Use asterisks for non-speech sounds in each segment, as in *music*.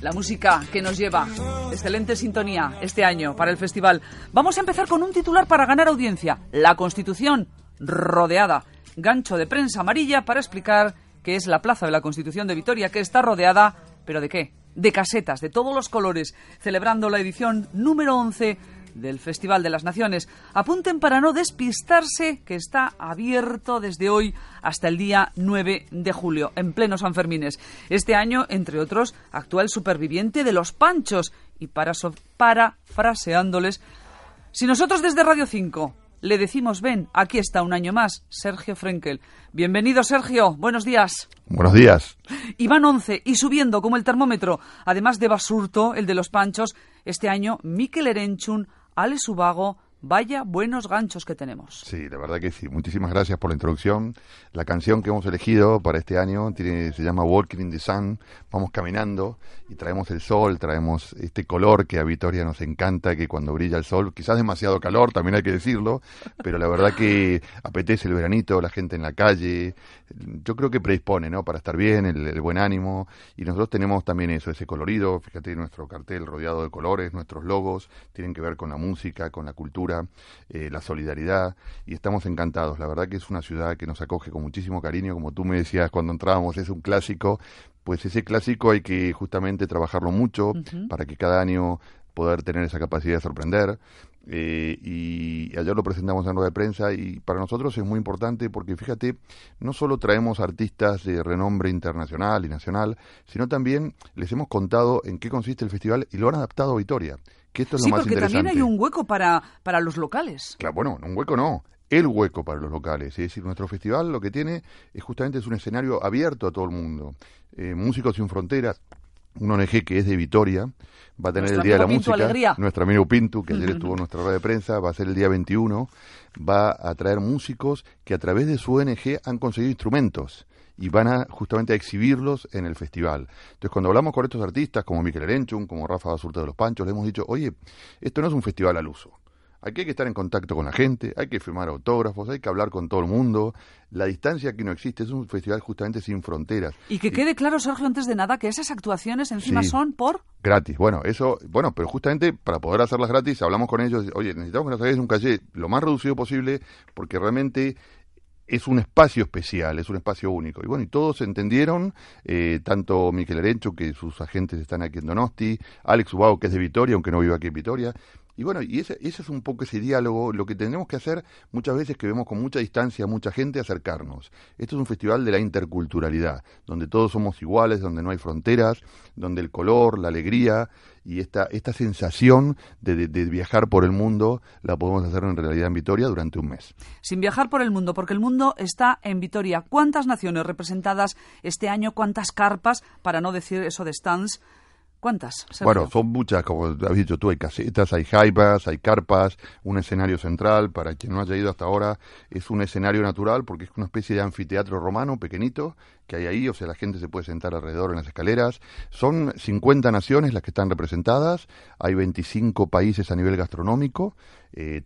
La música que nos lleva. Excelente sintonía este año para el festival. Vamos a empezar con un titular para ganar audiencia. La Constitución rodeada. Gancho de prensa amarilla para explicar que es la Plaza de la Constitución de Vitoria, que está rodeada, ¿pero de qué? De casetas, de todos los colores, celebrando la edición número 11 del Festival de las Naciones. Apunten para no despistarse que está abierto desde hoy hasta el día 9 de julio, en pleno San Fermines. Este año, entre otros, actúa el superviviente de los Panchos y para parafraseándoles, si nosotros desde Radio 5 le decimos ven, aquí está un año más, Sergio Frenkel. Bienvenido, Sergio. Buenos días. Buenos días. Y van 11 y subiendo como el termómetro, además de Basurto, el de los Panchos, este año Mikel Erenchun, Ale Subago, Vaya buenos ganchos que tenemos. Sí, la verdad que sí. Muchísimas gracias por la introducción. La canción que hemos elegido para este año tiene, se llama Walking in the Sun. Vamos caminando y traemos el sol, traemos este color que a Vitoria nos encanta, que cuando brilla el sol, quizás demasiado calor, también hay que decirlo, pero la verdad que apetece el veranito, la gente en la calle. Yo creo que predispone, ¿no? Para estar bien, el, buen ánimo. Y nosotros tenemos también eso, ese colorido. Fíjate, nuestro cartel rodeado de colores, nuestros logos tienen que ver con la música, con la cultura eh, la solidaridad, y estamos encantados. La verdad que es una ciudad que nos acoge con muchísimo cariño, como tú me decías cuando entrábamos, es un clásico, pues ese clásico hay que justamente trabajarlo mucho para que cada año poder tener esa capacidad de sorprender. Eh, y ayer lo presentamos en rueda de prensa y para nosotros es muy importante porque fíjate, no solo traemos artistas de renombre internacional y nacional, sino también les hemos contado en qué consiste el festival y lo han adaptado a Vitoria sí, porque también hay un hueco para, para los locales. Claro, bueno, un hueco no, el hueco para los locales. Es decir, nuestro festival lo que tiene es justamente es un escenario abierto a todo el mundo. Eh, Músicos sin Fronteras, un ONG que es de Vitoria, va a tener el Día de la Música. Alegría. Nuestro amigo Pintu, que ayer *laughs* estuvo en nuestra rueda de prensa, va a ser el día 21, va a traer músicos que a través de su ONG han conseguido instrumentos y van a justamente a exhibirlos en el festival. Entonces, cuando hablamos con estos artistas, como Miquel Erenchun, como Rafa Basurta de los Panchos, le hemos dicho, oye, esto no es un festival al uso. Aquí hay que estar en contacto con la gente, hay que firmar autógrafos, hay que hablar con todo el mundo. La distancia aquí no existe, es un festival justamente sin fronteras. Y que quede claro, Sergio, antes de nada, que esas actuaciones encima son por... Gratis, bueno, eso, bueno, pero justamente para poder hacerlas gratis hablamos con ellos, oye, necesitamos que nos hagáis un calle lo más reducido posible porque realmente es un espacio especial, es un espacio único. Y bueno, y todos entendieron, eh, tanto Miquel Arencho, que sus agentes están aquí en Donosti, Alex Ubao, que es de Vitoria, aunque no vive aquí en Vitoria, y bueno, y ese, ese, es un poco ese diálogo, lo que tenemos que hacer muchas veces que vemos con mucha distancia a mucha gente, acercarnos. Esto es un festival de la interculturalidad, donde todos somos iguales, donde no hay fronteras, donde el color, la alegría y esta, esta sensación de, de viajar por el mundo la podemos hacer en realidad en Vitoria durante un mes. Sin viajar por el mundo, porque el mundo está en Vitoria. ¿Cuántas naciones representadas este año? ¿Cuántas carpas, para no decir eso de stands? ¿Cuántas? Bueno, son muchas, como has dicho tú, hay casetas, hay jaibas, hay carpas, un escenario central, para quien no haya ido hasta ahora, es un escenario natural porque es una especie de anfiteatro romano pequeñito que hay ahí, o sea, la gente se puede sentar alrededor en las escaleras. Son 50 naciones las que están representadas, hay 25 países a nivel gastronómico, eh,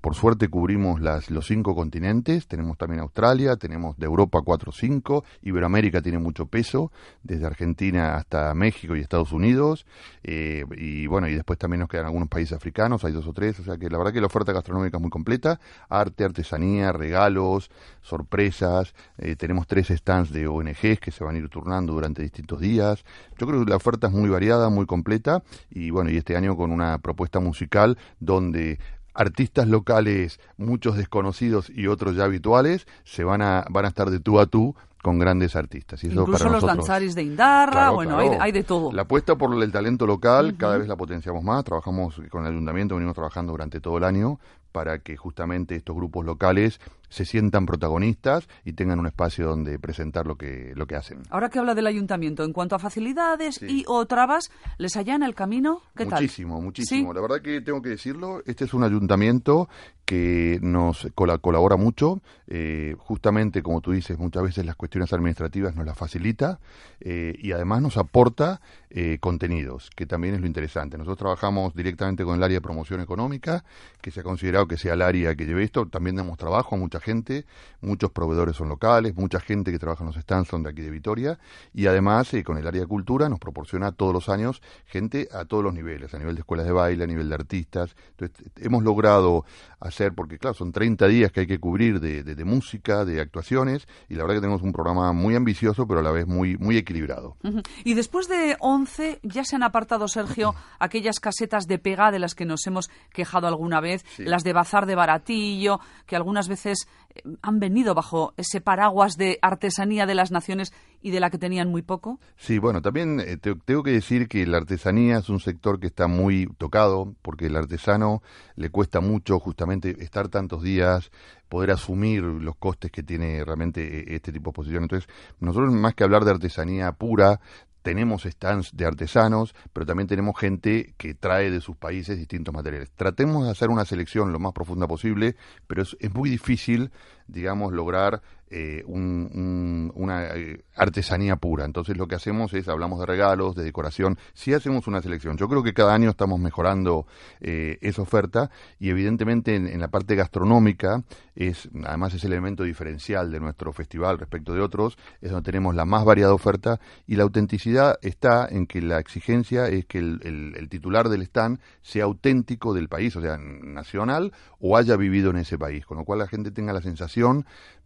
por suerte cubrimos las, los cinco continentes, tenemos también Australia, tenemos de Europa 4 o 5, Iberoamérica tiene mucho peso, desde Argentina hasta México y Estados Unidos, eh, y bueno, y después también nos quedan algunos países africanos, hay dos o tres, o sea que la verdad que la oferta gastronómica es muy completa, arte, artesanía, regalos, sorpresas, eh, tenemos tres stands de ONGs que se van a ir turnando durante distintos días. Yo creo que la oferta es muy variada, muy completa. Y bueno, y este año con una propuesta musical donde artistas locales, muchos desconocidos y otros ya habituales, se van a, van a estar de tú a tú con grandes artistas. Y Incluso los danzaris de Indarra, bueno, Hay, de, todo. La apuesta por el talento local cada vez la potenciamos más, trabajamos con el ayuntamiento, venimos trabajando durante todo el año para que justamente estos grupos locales se sientan protagonistas y tengan un espacio donde presentar lo que, lo que hacen. Ahora que habla del ayuntamiento, en cuanto a facilidades y o trabas, ¿les allana el camino? ¿Qué muchísimo, tal? Muchísimo, muchísimo. La verdad que tengo que decirlo, este es un ayuntamiento que nos colabora mucho, eh, justamente como tú dices, muchas veces las cuestiones administrativas nos las facilita eh, y además nos aporta eh, contenidos, que también es lo interesante. Nosotros trabajamos directamente con el área de promoción económica, que se ha considerado que sea el área que lleve esto, también damos trabajo a mucha gente, muchos proveedores son locales, mucha gente que trabaja en los stands son de aquí de Vitoria y además con el área de cultura nos proporciona todos los años gente a todos los niveles, a nivel de escuelas de baile, a nivel de artistas. Entonces, hemos logrado hacer, porque claro, son 30 días que hay que cubrir de, música, de actuaciones, y la verdad que tenemos un programa muy ambicioso, pero a la vez muy, muy equilibrado. Y después de 11, ya se han apartado, Sergio, *clears throat* aquellas casetas de pega de las que nos hemos quejado alguna vez, las de bazar de baratillo, que algunas veces han venido bajo ese paraguas de artesanía de las naciones y de la que tenían muy poco. Sí, bueno, también eh, tengo que decir que la artesanía es un sector que está muy tocado, porque el artesano le cuesta mucho justamente estar tantos días, poder asumir los costes que tiene realmente eh, este tipo de posición. Entonces, nosotros más que hablar de artesanía pura, tenemos stands de artesanos, pero también tenemos gente que trae de sus países distintos materiales. Tratemos de hacer una selección lo más profunda posible, pero es, es muy difícil, digamos, lograr eh, una eh, artesanía pura. Entonces lo que hacemos es, hablamos de regalos, de decoración, sí hacemos una selección. Yo creo que cada año estamos mejorando eh, esa oferta y evidentemente en, la parte gastronómica, es además es el elemento diferencial de nuestro festival respecto de otros, es donde tenemos la más variada oferta y la autenticidad está en que la exigencia es que el titular del stand sea auténtico del país, o sea, nacional o haya vivido en ese país, con lo cual la gente tenga la sensación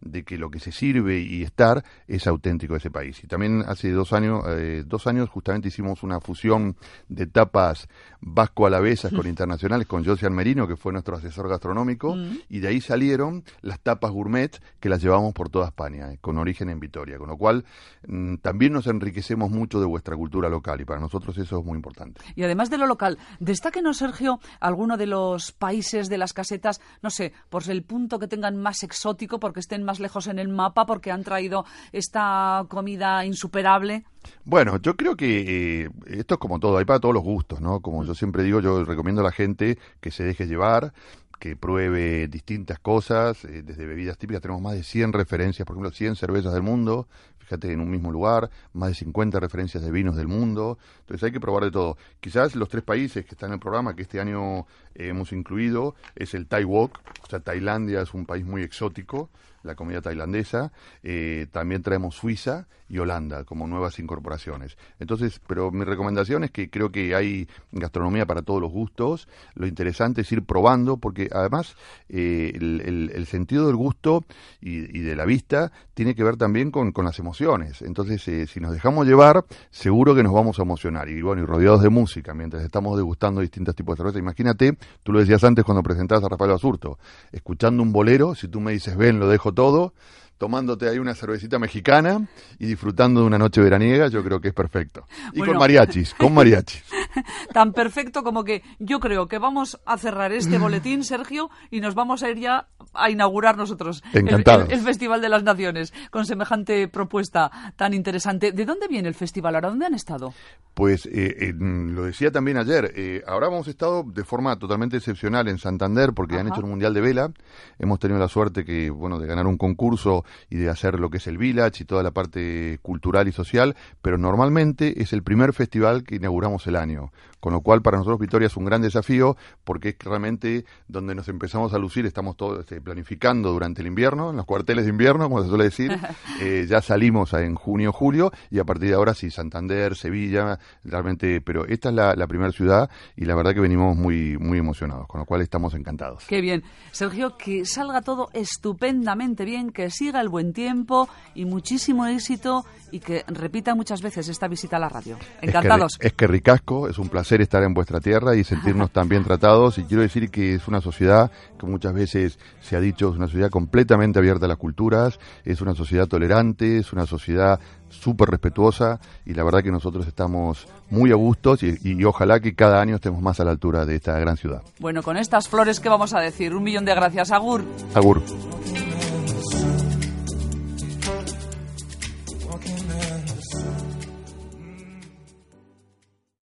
de que lo que se sirve y estar es auténtico de ese país. Y también hace dos años, eh, dos años justamente hicimos una fusión de tapas vasco-alavesas con internacionales con Josian Merino, que fue nuestro asesor gastronómico, mm. y de ahí salieron las tapas gourmet que las llevamos por toda España, eh, con origen en Vitoria. Con lo cual mm, también nos enriquecemos mucho de vuestra cultura local y para nosotros eso es muy importante. Y además de lo local, destáquenos, Sergio, alguno de los países de las casetas, no sé, por el punto que tengan más exótico, porque estén más lejos en el mapa porque han traído esta comida insuperable? Bueno, yo creo que eh, esto es como todo, hay para todos los gustos, ¿no? Como yo siempre digo, yo recomiendo a la gente que se deje llevar, que pruebe distintas cosas, eh, desde bebidas típicas, tenemos más de 100 referencias, por ejemplo, 100 cervezas del mundo, fíjate, en un mismo lugar, más de 50 referencias de vinos del mundo, entonces hay que probar de todo. Quizás los tres países que están en el programa, que este año eh, hemos incluido, es el Thai Walk, o sea, Tailandia es un país muy exótico, la comida tailandesa, eh, también traemos Suiza y Holanda como nuevas incorporaciones. Entonces, pero mi recomendación es que creo que hay gastronomía para todos los gustos, lo interesante es ir probando, porque además eh, el, sentido del gusto y, de la vista tiene que ver también con, las emociones. Entonces, eh, si nos dejamos llevar, seguro que nos vamos a emocionar. Y bueno, y rodeados de música, mientras estamos degustando distintos tipos de cerveza. Imagínate, tú lo decías antes cuando presentabas a Rafael Basurto, escuchando un bolero, si tú me dices, ven, lo dejo todo, tomándote ahí una cervecita mexicana y disfrutando de una noche veraniega, yo creo que es perfecto. Y con mariachis, con mariachis. *laughs* Tan perfecto como que yo creo que vamos a cerrar este boletín, Sergio, y nos vamos a ir ya a inaugurar nosotros el, el, Festival de las Naciones con semejante propuesta tan interesante. ¿De dónde viene el festival? ¿Ahora dónde han estado? Pues eh, lo decía también ayer, eh, ahora hemos estado de forma totalmente excepcional en Santander porque han hecho un Mundial de Vela. Hemos tenido la suerte que, bueno, de ganar un concurso y de hacer lo que es el village y toda la parte cultural y social, pero normalmente es el primer festival que inauguramos el año, con lo cual para nosotros Vitoria es un gran desafío porque es realmente donde nos empezamos a lucir, estamos todos este, planificando durante el invierno, en los cuarteles de invierno, como se suele decir, *laughs* eh, ya salimos en junio, julio y a partir de ahora sí, Santander, Sevilla, realmente, pero esta es la, la primera ciudad y la verdad que venimos muy, muy emocionados, con lo cual estamos encantados. Qué bien. Sergio, que salga todo estupendamente bien, que siga el buen tiempo y muchísimo éxito y que repita muchas veces esta visita a la radio. Encantados. Es que, ricasco, es un placer estar en vuestra tierra y sentirnos tan bien tratados y quiero decir que es una sociedad que muchas veces se ha dicho es una sociedad completamente abierta a las culturas, es una sociedad tolerante, es una sociedad súper respetuosa y la verdad que nosotros estamos muy a gustos y, y, ojalá que cada año estemos más a la altura de esta gran ciudad. Bueno, con estas flores, ¿qué vamos a decir? Un millón de gracias. Agur. Agur.